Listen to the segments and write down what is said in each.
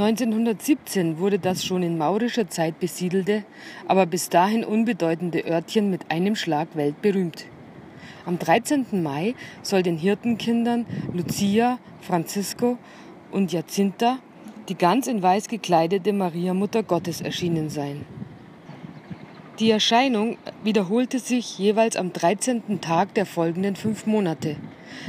1917 wurde das schon in maurischer Zeit besiedelte, aber bis dahin unbedeutende Örtchen mit einem Schlag weltberühmt. Am 13. Mai soll den Hirtenkindern Lucia, Francisco und Jacinta die ganz in weiß gekleidete Maria Mutter Gottes erschienen sein. Die Erscheinung wiederholte sich jeweils am 13. Tag der folgenden fünf Monate.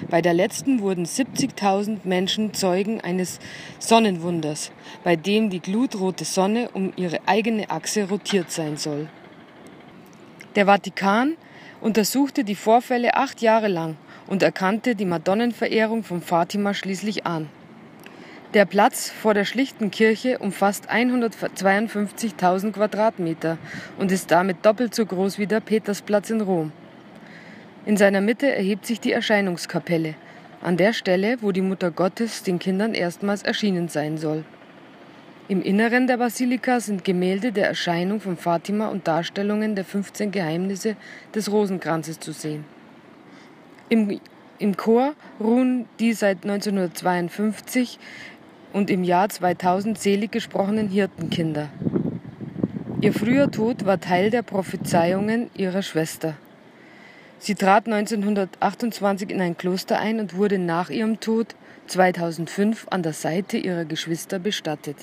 Bei der letzten wurden 70.000 Menschen Zeugen eines Sonnenwunders, bei dem die glutrote Sonne um ihre eigene Achse rotiert sein soll. Der Vatikan untersuchte die Vorfälle acht Jahre lang und erkannte die Madonnenverehrung von Fatima schließlich an. Der Platz vor der schlichten Kirche umfasst 152.000 Quadratmeter und ist damit doppelt so groß wie der Petersplatz in Rom. In seiner Mitte erhebt sich die Erscheinungskapelle, an der Stelle, wo die Mutter Gottes den Kindern erstmals erschienen sein soll. Im Inneren der Basilika sind Gemälde der Erscheinung von Fatima und Darstellungen der 15 Geheimnisse des Rosenkranzes zu sehen. Im, Im Chor ruhen die seit 1952 und im Jahr 2000 selig gesprochenen Hirtenkinder. Ihr früher Tod war Teil der Prophezeiungen ihrer Schwester. Sie trat 1928 in ein Kloster ein und wurde nach ihrem Tod 2005 an der Seite ihrer Geschwister bestattet.